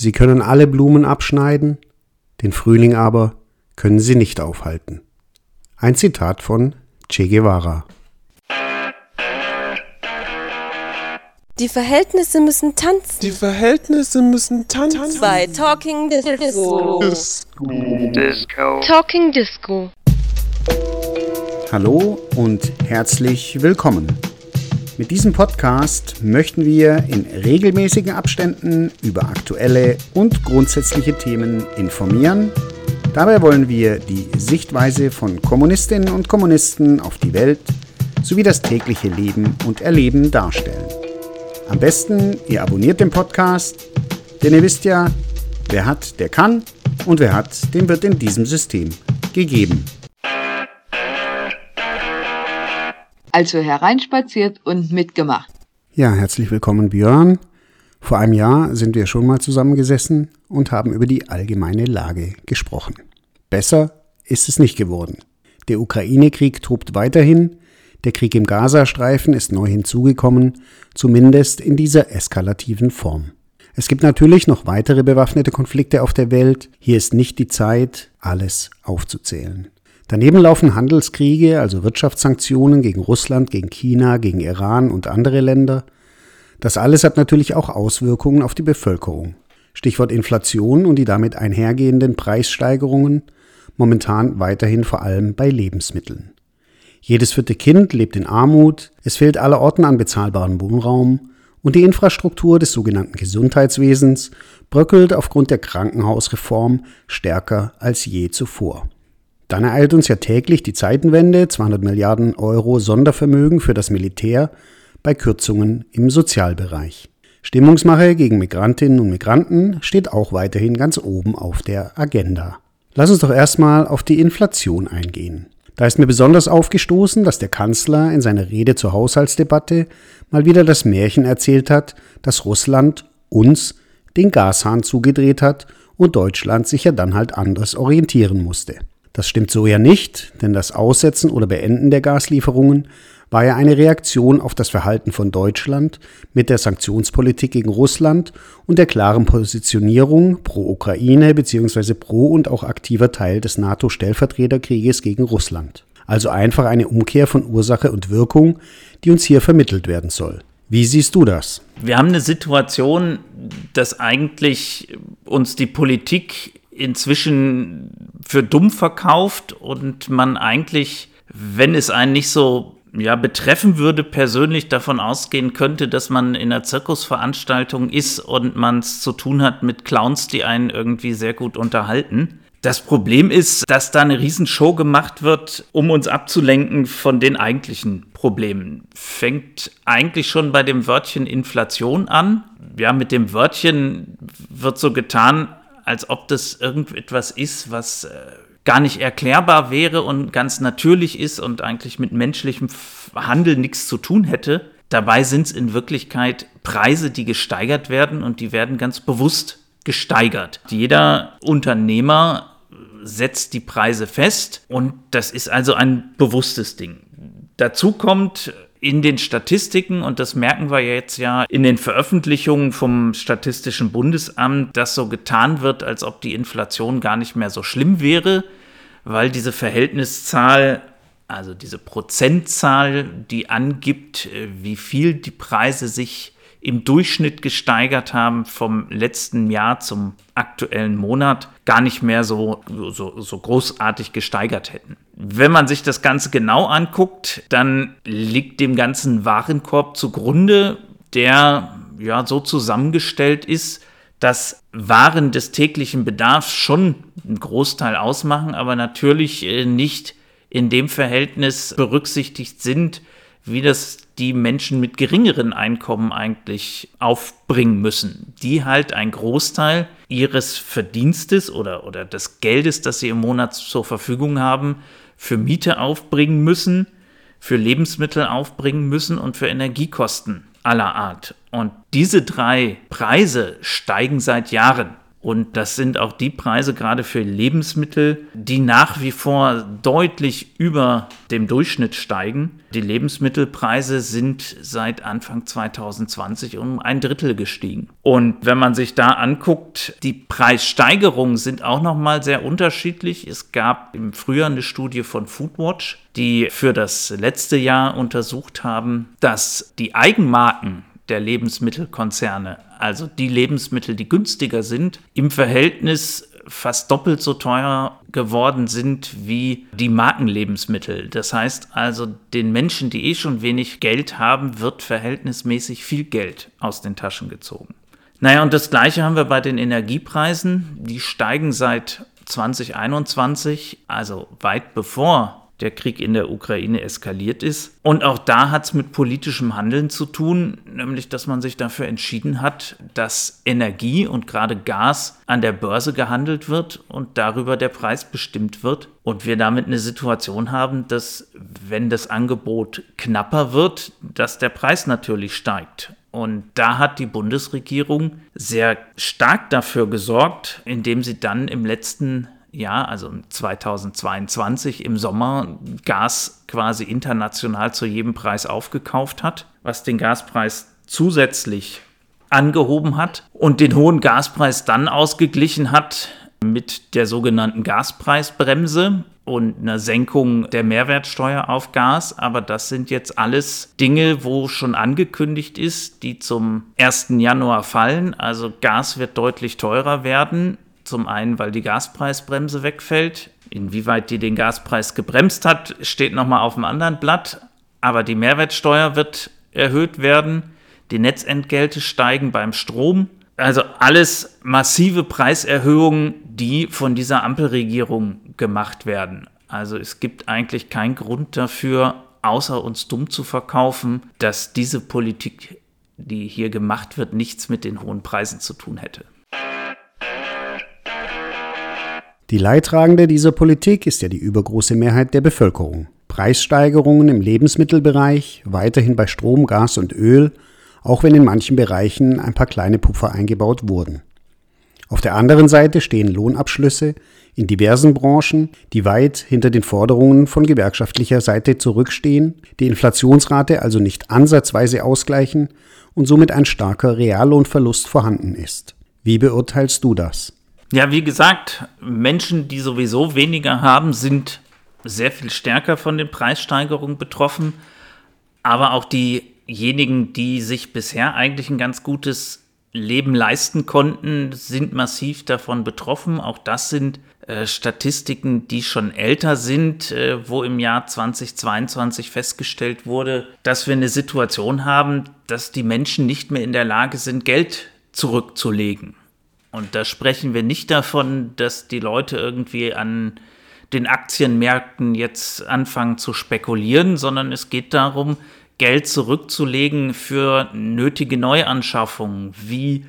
Sie können alle Blumen abschneiden, den Frühling aber können sie nicht aufhalten. Ein Zitat von Che Guevara. Die Verhältnisse müssen tanzen. Die Verhältnisse müssen tanzen. Bei Talking Disco. Disco. Talking Disco. Hallo und herzlich willkommen. Mit diesem Podcast möchten wir in regelmäßigen Abständen über aktuelle und grundsätzliche Themen informieren. Dabei wollen wir die Sichtweise von Kommunistinnen und Kommunisten auf die Welt sowie das tägliche Leben und Erleben darstellen. Am besten, ihr abonniert den Podcast, denn ihr wisst ja, wer hat, der kann und wer hat, dem wird in diesem System gegeben. Also hereinspaziert und mitgemacht. Ja, herzlich willkommen Björn. Vor einem Jahr sind wir schon mal zusammengesessen und haben über die allgemeine Lage gesprochen. Besser ist es nicht geworden. Der Ukraine-Krieg tobt weiterhin, der Krieg im Gazastreifen ist neu hinzugekommen, zumindest in dieser eskalativen Form. Es gibt natürlich noch weitere bewaffnete Konflikte auf der Welt. Hier ist nicht die Zeit, alles aufzuzählen. Daneben laufen Handelskriege, also Wirtschaftssanktionen gegen Russland, gegen China, gegen Iran und andere Länder. Das alles hat natürlich auch Auswirkungen auf die Bevölkerung. Stichwort Inflation und die damit einhergehenden Preissteigerungen, momentan weiterhin vor allem bei Lebensmitteln. Jedes vierte Kind lebt in Armut, es fehlt allerorten an bezahlbarem Wohnraum und die Infrastruktur des sogenannten Gesundheitswesens bröckelt aufgrund der Krankenhausreform stärker als je zuvor. Dann ereilt uns ja täglich die Zeitenwende, 200 Milliarden Euro Sondervermögen für das Militär bei Kürzungen im Sozialbereich. Stimmungsmache gegen Migrantinnen und Migranten steht auch weiterhin ganz oben auf der Agenda. Lass uns doch erstmal auf die Inflation eingehen. Da ist mir besonders aufgestoßen, dass der Kanzler in seiner Rede zur Haushaltsdebatte mal wieder das Märchen erzählt hat, dass Russland uns den Gashahn zugedreht hat und Deutschland sich ja dann halt anders orientieren musste. Das stimmt so ja nicht, denn das Aussetzen oder Beenden der Gaslieferungen war ja eine Reaktion auf das Verhalten von Deutschland mit der Sanktionspolitik gegen Russland und der klaren Positionierung pro Ukraine bzw. pro und auch aktiver Teil des NATO-Stellvertreterkrieges gegen Russland. Also einfach eine Umkehr von Ursache und Wirkung, die uns hier vermittelt werden soll. Wie siehst du das? Wir haben eine Situation, dass eigentlich uns die Politik inzwischen für dumm verkauft und man eigentlich, wenn es einen nicht so ja, betreffen würde, persönlich davon ausgehen könnte, dass man in einer Zirkusveranstaltung ist und man es zu tun hat mit Clowns, die einen irgendwie sehr gut unterhalten. Das Problem ist, dass da eine Riesenshow gemacht wird, um uns abzulenken von den eigentlichen Problemen. Fängt eigentlich schon bei dem Wörtchen Inflation an. Ja, mit dem Wörtchen wird so getan, als ob das irgendetwas ist, was äh, gar nicht erklärbar wäre und ganz natürlich ist und eigentlich mit menschlichem Handeln nichts zu tun hätte. Dabei sind es in Wirklichkeit Preise, die gesteigert werden und die werden ganz bewusst gesteigert. Jeder Unternehmer setzt die Preise fest und das ist also ein bewusstes Ding. Dazu kommt in den Statistiken, und das merken wir jetzt ja in den Veröffentlichungen vom Statistischen Bundesamt, dass so getan wird, als ob die Inflation gar nicht mehr so schlimm wäre weil diese Verhältniszahl, also diese Prozentzahl, die angibt, äh, wie viel die Preise sich im Durchschnitt gesteigert haben vom letzten Jahr zum aktuellen Monat, gar nicht mehr so, so, so großartig gesteigert hätten. Wenn man sich das Ganze genau anguckt, dann liegt dem ganzen Warenkorb zugrunde, der ja so zusammengestellt ist, dass Waren des täglichen Bedarfs schon einen Großteil ausmachen, aber natürlich äh, nicht in dem Verhältnis berücksichtigt sind, wie das die Menschen mit geringeren Einkommen eigentlich aufbringen müssen, die halt einen Großteil ihres Verdienstes oder, oder des Geldes, das sie im Monat zur Verfügung haben, für Miete aufbringen müssen, für Lebensmittel aufbringen müssen und für Energiekosten aller Art. Und diese drei Preise steigen seit Jahren. Und das sind auch die Preise gerade für Lebensmittel, die nach wie vor deutlich über dem Durchschnitt steigen. Die Lebensmittelpreise sind seit Anfang 2020 um ein Drittel gestiegen. Und wenn man sich da anguckt, die Preissteigerungen sind auch noch mal sehr unterschiedlich. Es gab im Frühjahr eine Studie von Foodwatch, die für das letzte Jahr untersucht haben, dass die Eigenmarken der Lebensmittelkonzerne, also die Lebensmittel, die günstiger sind, im Verhältnis fast doppelt so teuer geworden sind wie die Markenlebensmittel. Das heißt also, den Menschen, die eh schon wenig Geld haben, wird verhältnismäßig viel Geld aus den Taschen gezogen. Naja, und das gleiche haben wir bei den Energiepreisen. Die steigen seit 2021, also weit bevor der Krieg in der Ukraine eskaliert ist. Und auch da hat es mit politischem Handeln zu tun, nämlich dass man sich dafür entschieden hat, dass Energie und gerade Gas an der Börse gehandelt wird und darüber der Preis bestimmt wird. Und wir damit eine Situation haben, dass wenn das Angebot knapper wird, dass der Preis natürlich steigt. Und da hat die Bundesregierung sehr stark dafür gesorgt, indem sie dann im letzten Jahr, also 2022 im Sommer, Gas quasi international zu jedem Preis aufgekauft hat, was den Gaspreis zusätzlich angehoben hat und den hohen Gaspreis dann ausgeglichen hat mit der sogenannten Gaspreisbremse und einer Senkung der Mehrwertsteuer auf Gas. Aber das sind jetzt alles Dinge, wo schon angekündigt ist, die zum 1. Januar fallen. Also Gas wird deutlich teurer werden. Zum einen, weil die Gaspreisbremse wegfällt. Inwieweit die den Gaspreis gebremst hat, steht nochmal auf dem anderen Blatt. Aber die Mehrwertsteuer wird erhöht werden. Die Netzentgelte steigen beim Strom. Also alles massive Preiserhöhungen, die von dieser Ampelregierung gemacht werden. Also es gibt eigentlich keinen Grund dafür, außer uns dumm zu verkaufen, dass diese Politik, die hier gemacht wird, nichts mit den hohen Preisen zu tun hätte. Die Leidtragende dieser Politik ist ja die übergroße Mehrheit der Bevölkerung. Preissteigerungen im Lebensmittelbereich, weiterhin bei Strom, Gas und Öl, auch wenn in manchen Bereichen ein paar kleine Puffer eingebaut wurden. Auf der anderen Seite stehen Lohnabschlüsse in diversen Branchen, die weit hinter den Forderungen von gewerkschaftlicher Seite zurückstehen, die Inflationsrate also nicht ansatzweise ausgleichen und somit ein starker Reallohnverlust vorhanden ist. Wie beurteilst du das? Ja, wie gesagt, Menschen, die sowieso weniger haben, sind sehr viel stärker von den Preissteigerungen betroffen. Aber auch diejenigen, die sich bisher eigentlich ein ganz gutes Leben leisten konnten, sind massiv davon betroffen. Auch das sind äh, Statistiken, die schon älter sind, äh, wo im Jahr 2022 festgestellt wurde, dass wir eine Situation haben, dass die Menschen nicht mehr in der Lage sind, Geld zurückzulegen. Und da sprechen wir nicht davon, dass die Leute irgendwie an den Aktienmärkten jetzt anfangen zu spekulieren, sondern es geht darum, Geld zurückzulegen für nötige Neuanschaffungen, wie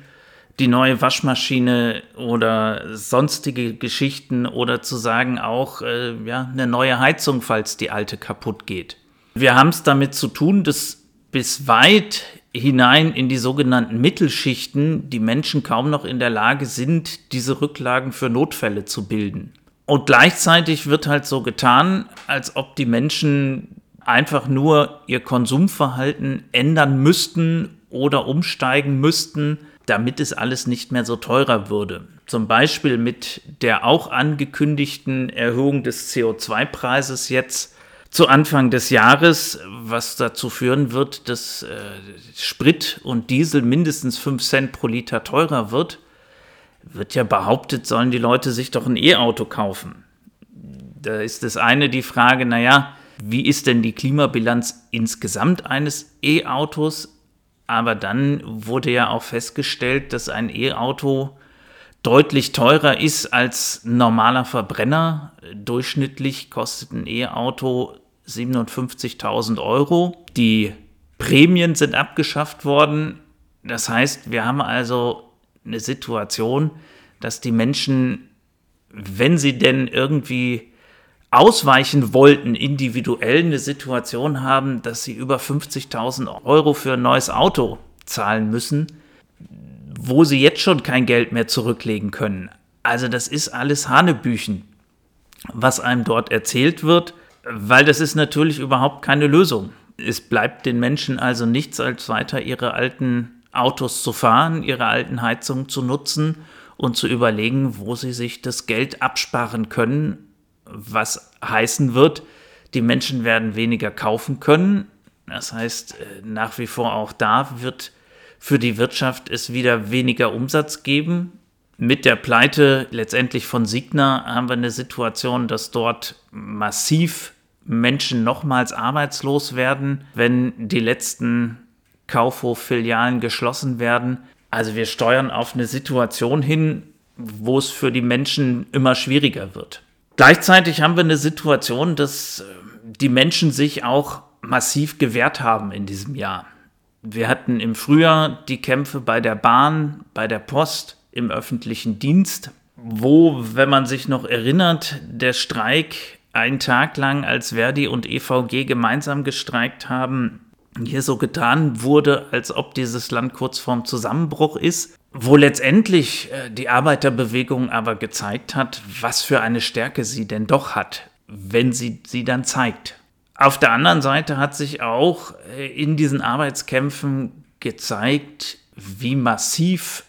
die neue Waschmaschine oder sonstige Geschichten oder zu sagen auch äh, ja, eine neue Heizung, falls die alte kaputt geht. Wir haben es damit zu tun, dass bis weit hinein in die sogenannten Mittelschichten die Menschen kaum noch in der Lage sind, diese Rücklagen für Notfälle zu bilden. Und gleichzeitig wird halt so getan, als ob die Menschen einfach nur ihr Konsumverhalten ändern müssten oder umsteigen müssten, damit es alles nicht mehr so teurer würde. Zum Beispiel mit der auch angekündigten Erhöhung des CO2-Preises jetzt zu Anfang des Jahres, was dazu führen wird, dass äh, Sprit und Diesel mindestens 5 Cent pro Liter teurer wird, wird ja behauptet, sollen die Leute sich doch ein E-Auto kaufen. Da ist das eine die Frage, naja, wie ist denn die Klimabilanz insgesamt eines E-Autos? Aber dann wurde ja auch festgestellt, dass ein E-Auto deutlich teurer ist als normaler Verbrenner. Durchschnittlich kostet ein E-Auto 57.000 Euro. Die Prämien sind abgeschafft worden. Das heißt, wir haben also eine Situation, dass die Menschen, wenn sie denn irgendwie ausweichen wollten, individuell eine Situation haben, dass sie über 50.000 Euro für ein neues Auto zahlen müssen, wo sie jetzt schon kein Geld mehr zurücklegen können. Also das ist alles Hanebüchen, was einem dort erzählt wird, weil das ist natürlich überhaupt keine Lösung. Es bleibt den Menschen also nichts als weiter ihre alten Autos zu fahren, ihre alten Heizungen zu nutzen und zu überlegen, wo sie sich das Geld absparen können, was heißen wird, die Menschen werden weniger kaufen können. Das heißt, äh, nach wie vor auch da wird für die Wirtschaft es wieder weniger Umsatz geben. Mit der Pleite letztendlich von Signa haben wir eine Situation, dass dort massiv Menschen nochmals arbeitslos werden, wenn die letzten Kaufhof-Filialen geschlossen werden. Also wir steuern auf eine Situation hin, wo es für die Menschen immer schwieriger wird. Gleichzeitig haben wir eine Situation, dass äh, die Menschen sich auch massiv gewehrt haben in diesem Jahr. Wir hatten im Frühjahr die Kämpfe bei der Bahn, bei der Post, im öffentlichen Dienst, wo, wenn man sich noch erinnert, der Streik einen Tag lang, als Verdi und EVG gemeinsam gestreikt haben, hier so getan wurde, als ob dieses Land kurz vorm Zusammenbruch ist, wo letztendlich äh, die Arbeiterbewegung aber gezeigt hat, was für eine Stärke sie denn doch hat, wenn sie sie dann zeigt. Auf der anderen Seite hat sich auch äh, in diesen Arbeitskämpfen gezeigt, wie massiv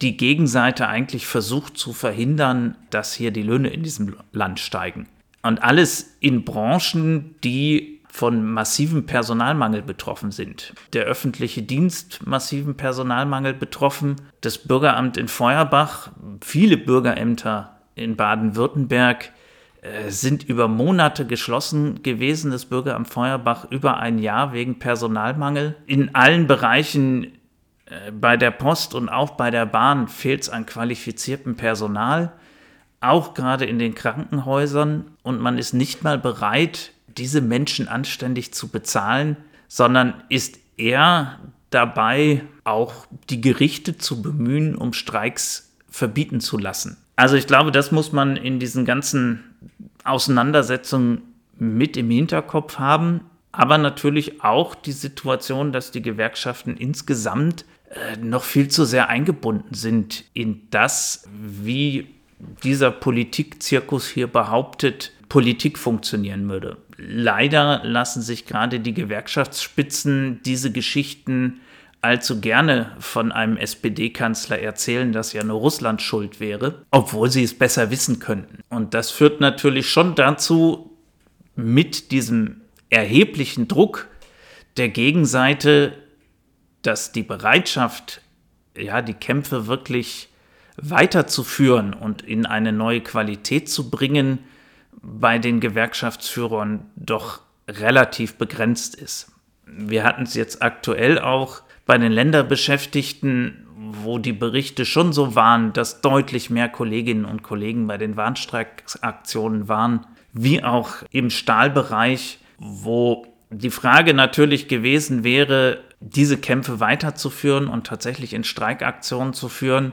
die Gegenseite eigentlich versucht zu verhindern, dass hier die Löhne in diesem Land steigen. Und alles in Branchen, die von massivem Personalmangel betroffen sind. Der öffentliche Dienst massiven Personalmangel betroffen, das Bürgeramt in Feuerbach, viele Bürgerämter in Baden-Württemberg sind über Monate geschlossen gewesen, das Bürgeramt Feuerbach über ein Jahr wegen Personalmangel. In allen Bereichen äh, bei der Post und auch bei der Bahn fehlt es an qualifiziertem Personal auch gerade in den Krankenhäusern. Und man ist nicht mal bereit, diese Menschen anständig zu bezahlen, sondern ist eher dabei, auch die Gerichte zu bemühen, um Streiks verbieten zu lassen. Also ich glaube, das muss man in diesen ganzen Auseinandersetzungen mit im Hinterkopf haben, aber natürlich auch die Situation, dass die Gewerkschaften insgesamt äh, noch viel zu sehr eingebunden sind in das, wie dieser Politikzirkus hier behauptet, Politik funktionieren würde. Leider lassen sich gerade die Gewerkschaftsspitzen diese Geschichten allzu gerne von einem SPD-Kanzler erzählen, dass ja nur Russland schuld wäre, obwohl sie es besser wissen könnten. Und das führt natürlich schon dazu, mit diesem erheblichen Druck der Gegenseite, dass die Bereitschaft, ja, die Kämpfe wirklich weiterzuführen und in eine neue Qualität zu bringen, bei den Gewerkschaftsführern doch relativ begrenzt ist. Wir hatten es jetzt aktuell auch bei den Länderbeschäftigten, wo die Berichte schon so waren, dass deutlich mehr Kolleginnen und Kollegen bei den Warnstreikaktionen waren, wie auch im Stahlbereich, wo die Frage natürlich gewesen wäre, diese Kämpfe weiterzuführen und tatsächlich in Streikaktionen zu führen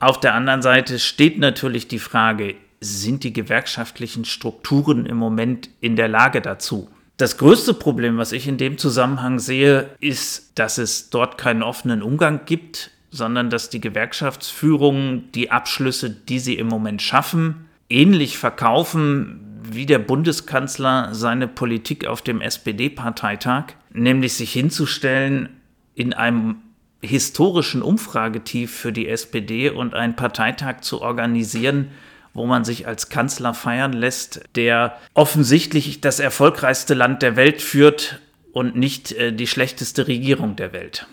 auf der anderen Seite steht natürlich die Frage, sind die gewerkschaftlichen Strukturen im Moment in der Lage dazu? Das größte Problem, was ich in dem Zusammenhang sehe, ist, dass es dort keinen offenen Umgang gibt, sondern dass die Gewerkschaftsführungen die Abschlüsse, die sie im Moment schaffen, ähnlich verkaufen wie der Bundeskanzler seine Politik auf dem SPD-Parteitag, nämlich sich hinzustellen in einem historischen Umfragetief für die SPD und einen Parteitag zu organisieren, wo man sich als Kanzler feiern lässt, der offensichtlich das erfolgreichste Land der Welt führt und nicht äh, die schlechteste Regierung der Welt.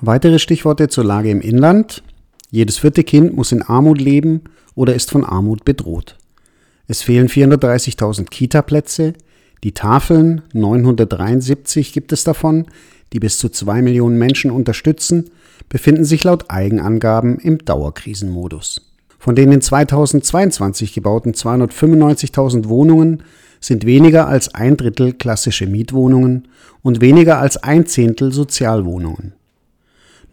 Weitere Stichworte zur Lage im Inland. Jedes vierte Kind muss in Armut leben oder ist von Armut bedroht. Es fehlen 430.000 Kita-Plätze, die Tafeln, 973 gibt es davon, die bis zu zwei Millionen Menschen unterstützen, befinden sich laut Eigenangaben im Dauerkrisenmodus. Von den in 2022 gebauten 295.000 Wohnungen sind weniger als ein Drittel klassische Mietwohnungen und weniger als ein Zehntel Sozialwohnungen.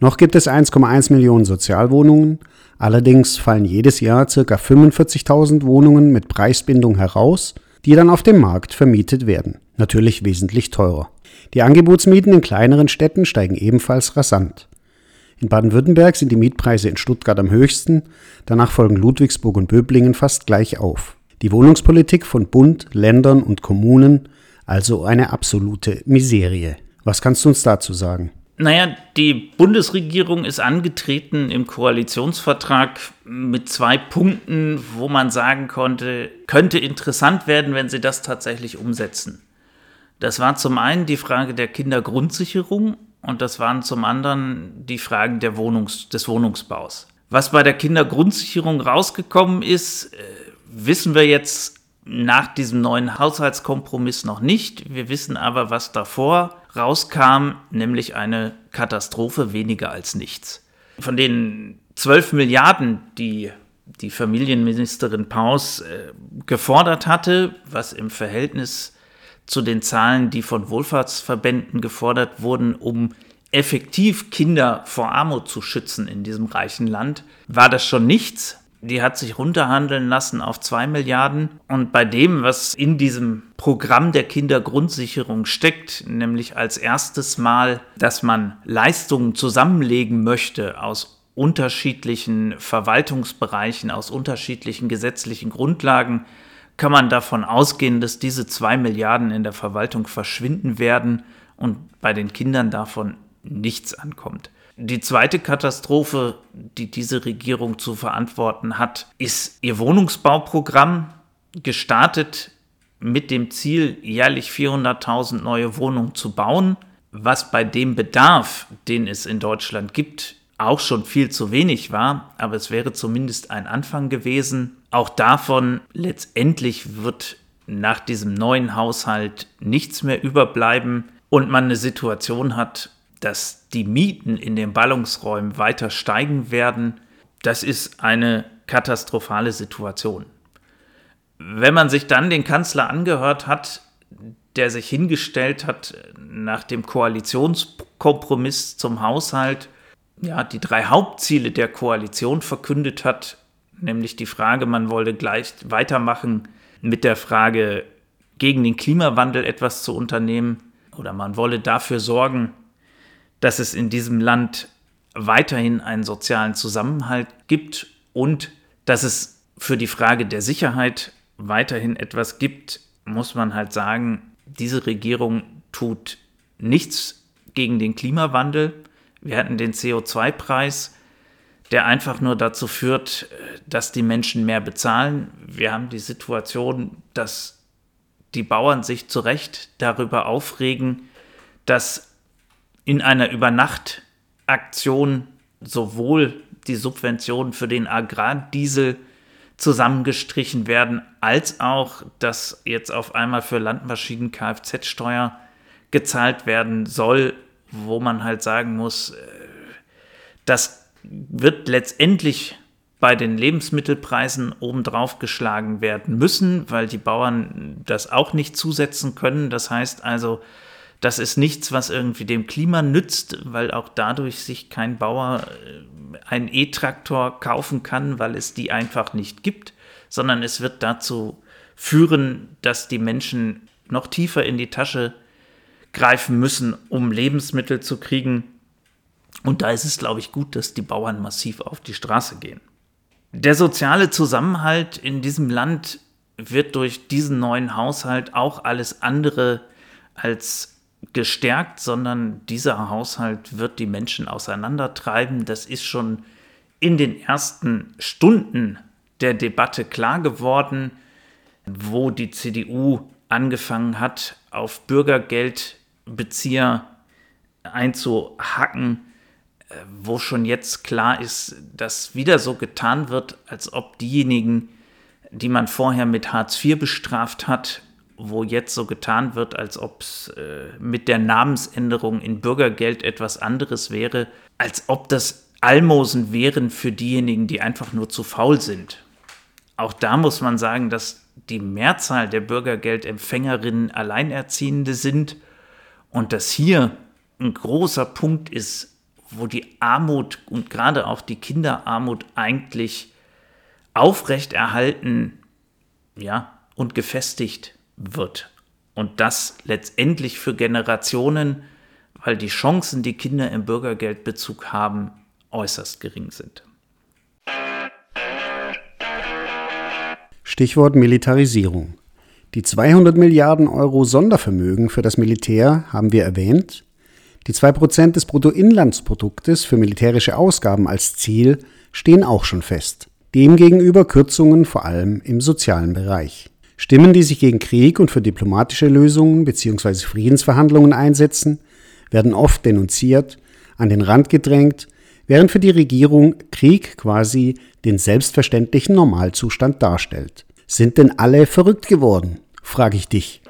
Noch gibt es 1,1 Millionen Sozialwohnungen, allerdings fallen jedes Jahr ca. 45.000 Wohnungen mit Preisbindung heraus die dann auf dem Markt vermietet werden. Natürlich wesentlich teurer. Die Angebotsmieten in kleineren Städten steigen ebenfalls rasant. In Baden-Württemberg sind die Mietpreise in Stuttgart am höchsten, danach folgen Ludwigsburg und Böblingen fast gleich auf. Die Wohnungspolitik von Bund, Ländern und Kommunen also eine absolute Miserie. Was kannst du uns dazu sagen? Naja, die Bundesregierung ist angetreten im Koalitionsvertrag mit zwei Punkten, wo man sagen konnte, könnte interessant werden, wenn sie das tatsächlich umsetzen. Das war zum einen die Frage der Kindergrundsicherung und das waren zum anderen die Fragen der Wohnungs-, des Wohnungsbaus. Was bei der Kindergrundsicherung rausgekommen ist, äh, wissen wir jetzt nach diesem neuen Haushaltskompromiss noch nicht. Wir wissen aber, was davor rauskam, nämlich eine Katastrophe weniger als nichts. Von den 12 Milliarden, die die Familienministerin Paus äh, gefordert hatte, was im Verhältnis zu den Zahlen, die von Wohlfahrtsverbänden gefordert wurden, um effektiv Kinder vor Armut zu schützen in diesem reichen Land, war das schon nichts die hat sich runterhandeln lassen auf 2 Milliarden. Und bei dem, was in diesem Programm der Kindergrundsicherung steckt, nämlich als erstes Mal, dass man Leistungen zusammenlegen möchte aus unterschiedlichen Verwaltungsbereichen, aus unterschiedlichen gesetzlichen Grundlagen, kann man davon ausgehen, dass diese 2 Milliarden in der Verwaltung verschwinden werden und bei den Kindern davon nichts ankommt. Die zweite Katastrophe, die diese Regierung zu verantworten hat, ist ihr Wohnungsbauprogramm, gestartet mit dem Ziel, jährlich 400.000 neue Wohnungen zu bauen, was bei dem Bedarf, den es in Deutschland gibt, auch schon viel zu wenig war, aber es wäre zumindest ein Anfang gewesen. Auch davon letztendlich wird nach diesem neuen Haushalt nichts mehr überbleiben und man eine Situation hat, dass die Mieten in den Ballungsräumen weiter steigen werden, das ist eine katastrophale Situation. Wenn man sich dann den Kanzler angehört hat, der sich hingestellt hat nach dem Koalitionskompromiss zum Haushalt, ja, die drei Hauptziele der Koalition verkündet hat, nämlich die Frage, man wolle gleich weitermachen mit der Frage, gegen den Klimawandel etwas zu unternehmen oder man wolle dafür sorgen, dass es in diesem Land weiterhin einen sozialen Zusammenhalt gibt und dass es für die Frage der Sicherheit weiterhin etwas gibt, muss man halt sagen, diese Regierung tut nichts gegen den Klimawandel. Wir hatten den CO2-Preis, der einfach nur dazu führt, dass die Menschen mehr bezahlen. Wir haben die Situation, dass die Bauern sich zu Recht darüber aufregen, dass in einer Übernachtaktion sowohl die Subventionen für den Agrardiesel zusammengestrichen werden, als auch, dass jetzt auf einmal für Landmaschinen Kfz-Steuer gezahlt werden soll, wo man halt sagen muss, äh, das wird letztendlich bei den Lebensmittelpreisen obendrauf geschlagen werden müssen, weil die Bauern das auch nicht zusetzen können. Das heißt also, das ist nichts, was irgendwie dem Klima nützt, weil auch dadurch sich kein Bauer äh, einen E-Traktor kaufen kann, weil es die einfach nicht gibt, sondern es wird dazu führen, dass die Menschen noch tiefer in die Tasche greifen müssen, um Lebensmittel zu kriegen. Und da ist es, glaube ich, gut, dass die Bauern massiv auf die Straße gehen. Der soziale Zusammenhalt in diesem Land wird durch diesen neuen Haushalt auch alles andere als gestärkt, sondern dieser Haushalt wird die Menschen auseinandertreiben. Das ist schon in den ersten Stunden der Debatte klar geworden, wo die CDU angefangen hat, auf Bürgergeldbezieher einzuhacken, wo schon jetzt klar ist, dass wieder so getan wird, als ob diejenigen, die man vorher mit Hartz IV bestraft hat, wo jetzt so getan wird, als ob es äh, mit der Namensänderung in Bürgergeld etwas anderes wäre, als ob das Almosen wären für diejenigen, die einfach nur zu faul sind. Auch da muss man sagen, dass die Mehrzahl der Bürgergeldempfängerinnen Alleinerziehende sind und dass hier ein großer Punkt ist, wo die Armut und gerade auch die Kinderarmut eigentlich aufrechterhalten ja, und gefestigt wird. Und das letztendlich für Generationen, weil die Chancen, die Kinder im Bürgergeldbezug haben, äußerst gering sind. Stichwort Militarisierung. Die 200 Milliarden Euro Sondervermögen für das Militär haben wir erwähnt. Die 2% des Bruttoinlandsproduktes für militärische Ausgaben als Ziel stehen auch schon fest. Demgegenüber Kürzungen vor allem im sozialen Bereich. Stimmen, die sich gegen Krieg und für diplomatische Lösungen bzw. Friedensverhandlungen einsetzen, werden oft denunziert, an den Rand gedrängt, während für die Regierung Krieg quasi den selbstverständlichen Normalzustand darstellt. Sind denn alle verrückt geworden? frage ich dich.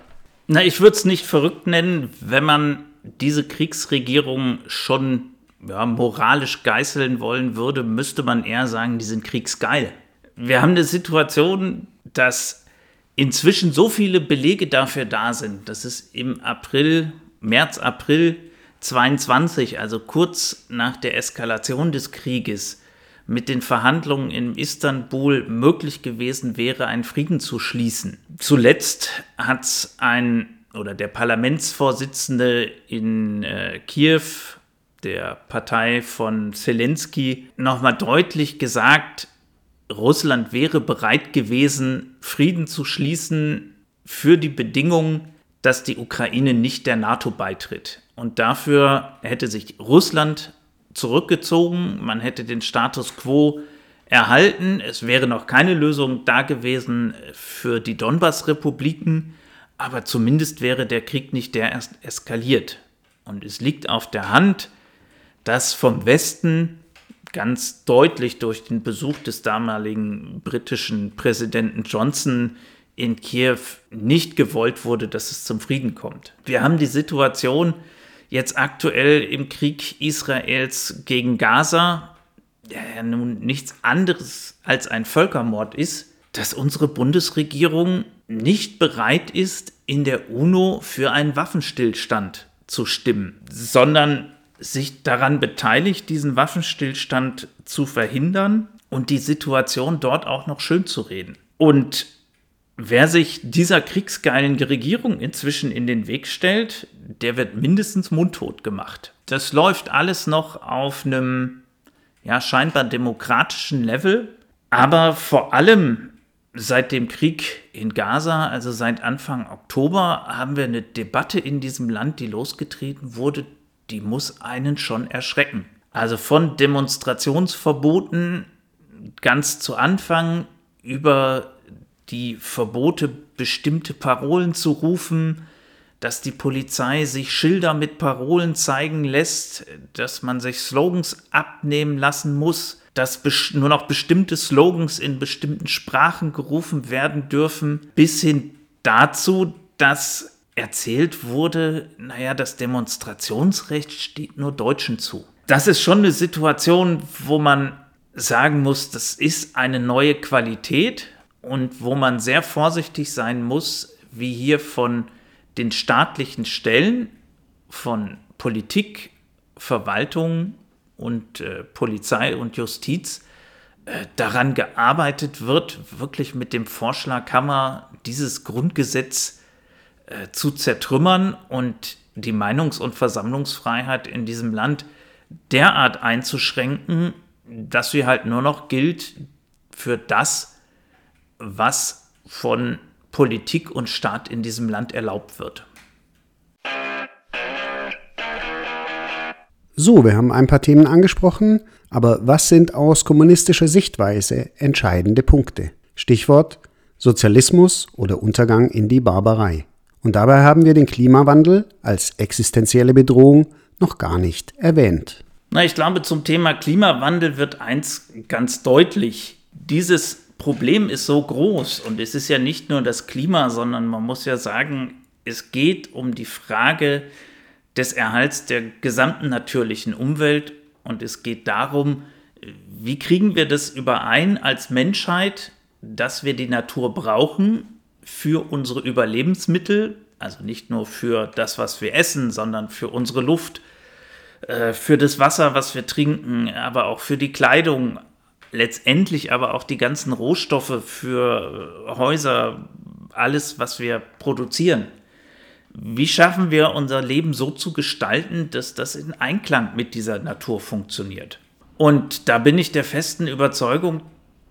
Na, ich würde es nicht verrückt nennen, wenn man diese Kriegsregierung schon ja, moralisch geißeln wollen würde, müsste man eher sagen, die sind kriegsgeil. Wir haben eine Situation, dass inzwischen so viele Belege dafür da sind, dass es im April, März, April 22, also kurz nach der Eskalation des Krieges, mit den Verhandlungen in Istanbul möglich gewesen wäre, einen Frieden zu schließen. Zuletzt hat ein oder der Parlamentsvorsitzende in äh, Kiew, der Partei von Zelensky, nochmal deutlich gesagt, Russland wäre bereit gewesen, Frieden zu schließen für die Bedingung, dass die Ukraine nicht der NATO beitritt. Und dafür hätte sich Russland zurückgezogen, man hätte den Status quo erhalten, es wäre noch keine Lösung da gewesen für die Donbass-Republiken, aber zumindest wäre der Krieg nicht der erst eskaliert. Und es liegt auf der Hand, dass vom Westen ganz deutlich durch den Besuch des damaligen britischen Präsidenten Johnson in Kiew nicht gewollt wurde, dass es zum Frieden kommt. Wir haben die Situation, jetzt aktuell im Krieg Israels gegen Gaza, der ja nun nichts anderes als ein Völkermord ist, dass unsere Bundesregierung nicht bereit ist, in der UNO für einen Waffenstillstand zu stimmen, sondern sich daran beteiligt, diesen Waffenstillstand zu verhindern und die Situation dort auch noch schön zu reden. Und Wer sich dieser kriegsgeilen Regierung inzwischen in den Weg stellt, der wird mindestens mundtot gemacht. Das läuft alles noch auf einem ja, scheinbar demokratischen Level, aber vor allem seit dem Krieg in Gaza, also seit Anfang Oktober, haben wir eine Debatte in diesem Land, die losgetreten wurde, die muss einen schon erschrecken. Also von Demonstrationsverboten ganz zu Anfang über die Verbote, bestimmte Parolen zu rufen, dass die Polizei sich Schilder mit Parolen zeigen lässt, dass man sich Slogans abnehmen lassen muss, dass nur noch bestimmte Slogans in bestimmten Sprachen gerufen werden dürfen, bis hin dazu, dass erzählt wurde, naja, das Demonstrationsrecht steht nur Deutschen zu. Das ist schon eine Situation, wo man sagen muss, das ist eine neue Qualität, und wo man sehr vorsichtig sein muss, wie hier von den staatlichen Stellen, von Politik, Verwaltung und äh, Polizei und Justiz äh, daran gearbeitet wird, wirklich mit dem Vorschlaghammer dieses Grundgesetz äh, zu zertrümmern und die Meinungs- und Versammlungsfreiheit in diesem Land derart einzuschränken, dass sie halt nur noch gilt für das, was von Politik und Staat in diesem Land erlaubt wird. So, wir haben ein paar Themen angesprochen, aber was sind aus kommunistischer Sichtweise entscheidende Punkte? Stichwort Sozialismus oder Untergang in die Barbarei. Und dabei haben wir den Klimawandel als existenzielle Bedrohung noch gar nicht erwähnt. Na, ich glaube, zum Thema Klimawandel wird eins ganz deutlich. Dieses Problem ist so groß und es ist ja nicht nur das Klima, sondern man muss ja sagen, es geht um die Frage des Erhalts der gesamten natürlichen Umwelt und es geht darum, wie kriegen wir das überein als Menschheit, dass wir die Natur brauchen für unsere Überlebensmittel, also nicht nur für das, was wir essen, sondern für unsere Luft, äh, für das Wasser, was wir trinken, aber auch für die Kleidung, letztendlich aber auch die ganzen Rohstoffe für äh, Häuser, alles, was wir produzieren. Wie schaffen wir unser Leben so zu gestalten, dass das in Einklang mit dieser Natur funktioniert. Und da bin ich der festen Überzeugung,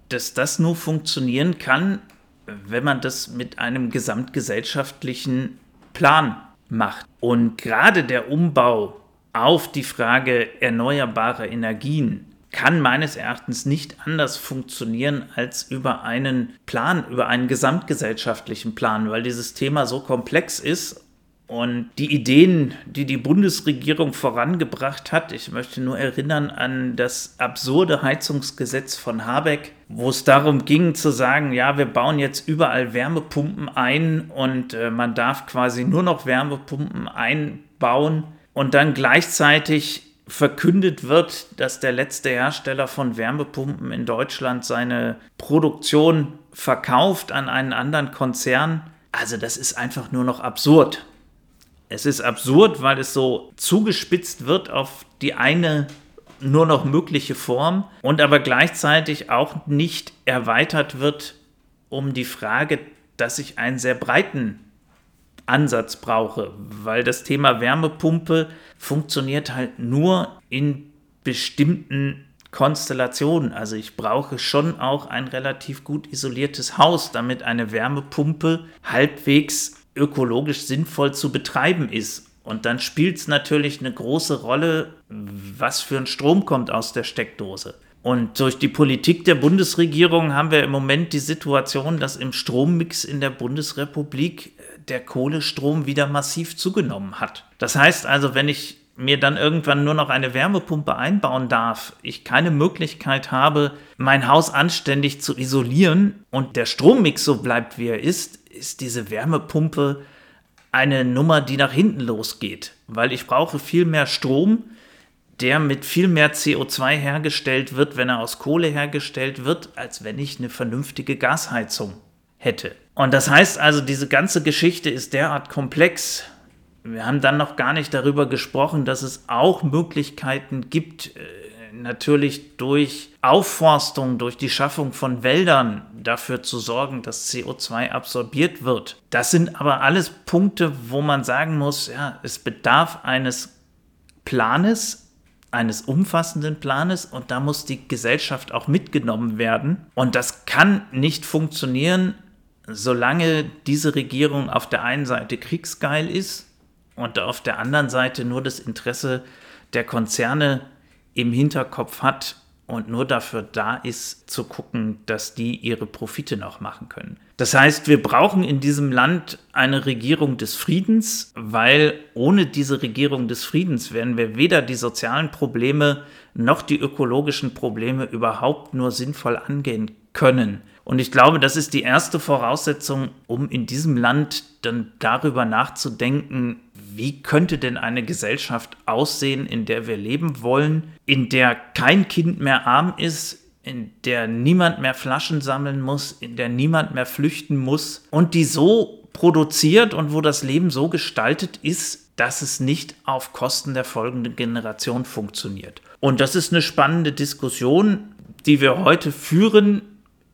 dass das nur funktionieren kann, wenn man das mit einem gesamtgesellschaftlichen Plan macht. Und gerade der Umbau auf die Frage erneuerbarer Energien kann meines Erachtens nicht anders funktionieren als über einen Plan, über einen gesamtgesellschaftlichen Plan, weil dieses Thema so komplex ist und die Ideen, die die Bundesregierung vorangebracht hat, ich möchte nur erinnern an das absurde Heizungsgesetz von Habeck, wo es darum ging zu sagen, ja, wir bauen jetzt überall Wärmepumpen ein und äh, man darf quasi nur noch Wärmepumpen einbauen und dann gleichzeitig verkündet wird, dass der letzte Hersteller von Wärmepumpen in Deutschland seine Produktion verkauft an einen anderen Konzern. Also das ist einfach nur noch absurd. Es ist absurd, weil es so zugespitzt wird auf die eine nur noch mögliche Form und aber gleichzeitig auch nicht erweitert wird um die Frage, dass ich einen sehr breiten Ansatz brauche, weil das Thema Wärmepumpe funktioniert halt nur in bestimmten Konstellationen. Also ich brauche schon auch ein relativ gut isoliertes Haus, damit eine Wärmepumpe halbwegs ökologisch sinnvoll zu betreiben ist. Und dann spielt es natürlich eine große Rolle, was für ein Strom kommt aus der Steckdose. Und durch die Politik der Bundesregierung haben wir im Moment die Situation, dass im Strommix in der Bundesrepublik der Kohlestrom wieder massiv zugenommen hat. Das heißt also, wenn ich mir dann irgendwann nur noch eine Wärmepumpe einbauen darf, ich keine Möglichkeit habe, mein Haus anständig zu isolieren und der Strommix so bleibt, wie er ist, ist diese Wärmepumpe eine Nummer, die nach hinten losgeht, weil ich brauche viel mehr Strom, der mit viel mehr CO2 hergestellt wird, wenn er aus Kohle hergestellt wird, als wenn ich eine vernünftige Gasheizung hätte. Und das heißt also, diese ganze Geschichte ist derart komplex. Wir haben dann noch gar nicht darüber gesprochen, dass es auch Möglichkeiten gibt, äh, natürlich durch Aufforstung, durch die Schaffung von Wäldern dafür zu sorgen, dass CO2 absorbiert wird. Das sind aber alles Punkte, wo man sagen muss, ja, es bedarf eines Planes, eines umfassenden Planes und da muss die Gesellschaft auch mitgenommen werden. Und das kann nicht funktionieren, solange diese Regierung auf der einen Seite kriegsgeil ist und auf der anderen Seite nur das Interesse der Konzerne im Hinterkopf hat und nur dafür da ist, zu gucken, dass die ihre Profite noch machen können. Das heißt, wir brauchen in diesem Land eine Regierung des Friedens, weil ohne diese Regierung des Friedens werden wir weder die sozialen Probleme noch die ökologischen Probleme überhaupt nur sinnvoll angehen können. Und ich glaube, das ist die erste Voraussetzung, um in diesem Land dann darüber nachzudenken, wie könnte denn eine Gesellschaft aussehen, in der wir leben wollen, in der kein Kind mehr arm ist, in der niemand mehr Flaschen sammeln muss, in der niemand mehr flüchten muss und die so produziert und wo das Leben so gestaltet ist, dass es nicht auf Kosten der folgenden Generation funktioniert. Und das ist eine spannende Diskussion, die wir heute führen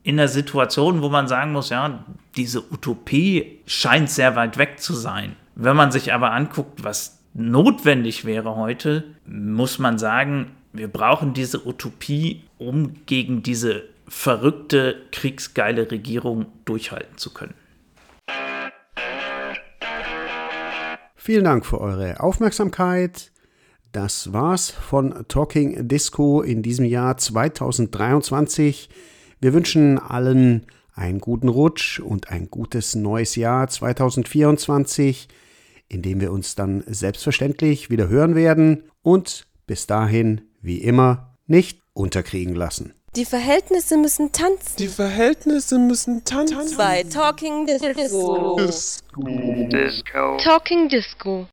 in der Situation, wo man sagen muss, ja, diese Utopie scheint sehr weit weg zu sein. Wenn man sich aber anguckt, was notwendig wäre heute, muss man sagen, wir brauchen diese Utopie, um gegen diese verrückte, kriegsgeile Regierung durchhalten zu können. Vielen Dank für eure Aufmerksamkeit. Das war's von Talking Disco in diesem Jahr 2023. Wir wünschen allen einen guten Rutsch und ein gutes neues Jahr 2024, in dem wir uns dann selbstverständlich wieder hören werden und bis dahin, wie immer, nicht unterkriegen lassen. Die Verhältnisse müssen tanzen. Die Verhältnisse müssen tanzen. Bei Talking Disco. Disco. Talking Disco.